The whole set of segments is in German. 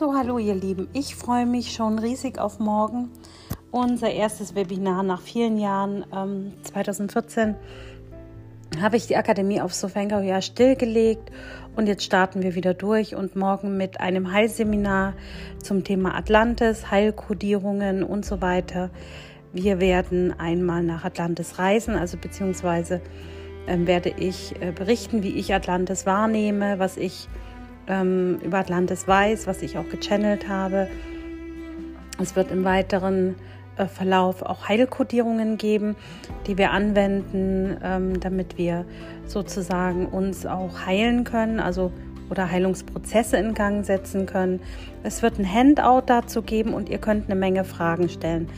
So, hallo ihr Lieben. Ich freue mich schon riesig auf morgen. Unser erstes Webinar nach vielen Jahren. Ähm, 2014 habe ich die Akademie auf Sofenka ja stillgelegt und jetzt starten wir wieder durch und morgen mit einem Heilseminar zum Thema Atlantis, Heilkodierungen und so weiter. Wir werden einmal nach Atlantis reisen, also beziehungsweise äh, werde ich äh, berichten, wie ich Atlantis wahrnehme, was ich ähm, über Atlantis weiß, was ich auch gechannelt habe. Es wird im weiteren äh, Verlauf auch Heilkodierungen geben, die wir anwenden, ähm, damit wir sozusagen uns auch heilen können, also oder Heilungsprozesse in Gang setzen können. Es wird ein Handout dazu geben und ihr könnt eine Menge Fragen stellen.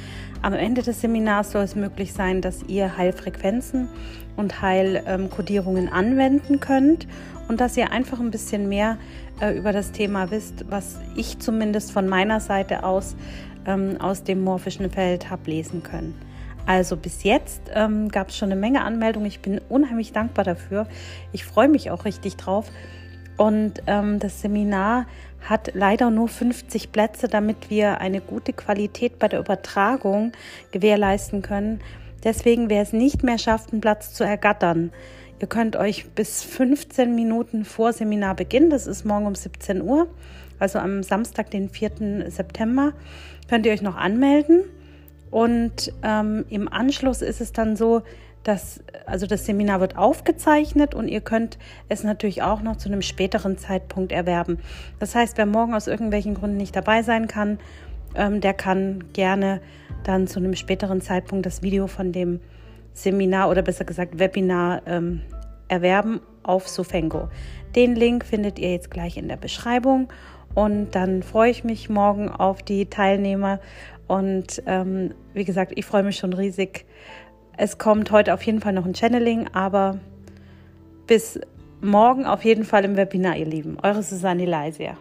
Am Ende des Seminars soll es möglich sein, dass ihr Heilfrequenzen und Heilkodierungen anwenden könnt und dass ihr einfach ein bisschen mehr äh, über das Thema wisst, was ich zumindest von meiner Seite aus ähm, aus dem morphischen Feld habe lesen können. Also bis jetzt ähm, gab es schon eine Menge Anmeldungen. Ich bin unheimlich dankbar dafür. Ich freue mich auch richtig drauf. Und ähm, das Seminar hat leider nur 50 Plätze, damit wir eine gute Qualität bei der Übertragung gewährleisten können. Deswegen, wer es nicht mehr schafft, einen Platz zu ergattern, Ihr könnt euch bis 15 Minuten vor Seminarbeginn, das ist morgen um 17 Uhr, also am Samstag, den 4. September, könnt ihr euch noch anmelden. Und ähm, im Anschluss ist es dann so, dass also das Seminar wird aufgezeichnet und ihr könnt es natürlich auch noch zu einem späteren Zeitpunkt erwerben. Das heißt, wer morgen aus irgendwelchen Gründen nicht dabei sein kann, ähm, der kann gerne dann zu einem späteren Zeitpunkt das Video von dem Seminar oder besser gesagt Webinar ähm, erwerben auf Sofengo. Den Link findet ihr jetzt gleich in der Beschreibung und dann freue ich mich morgen auf die Teilnehmer und ähm, wie gesagt, ich freue mich schon riesig. Es kommt heute auf jeden Fall noch ein Channeling, aber bis morgen auf jeden Fall im Webinar, ihr Lieben. Eure Susanne Leisia.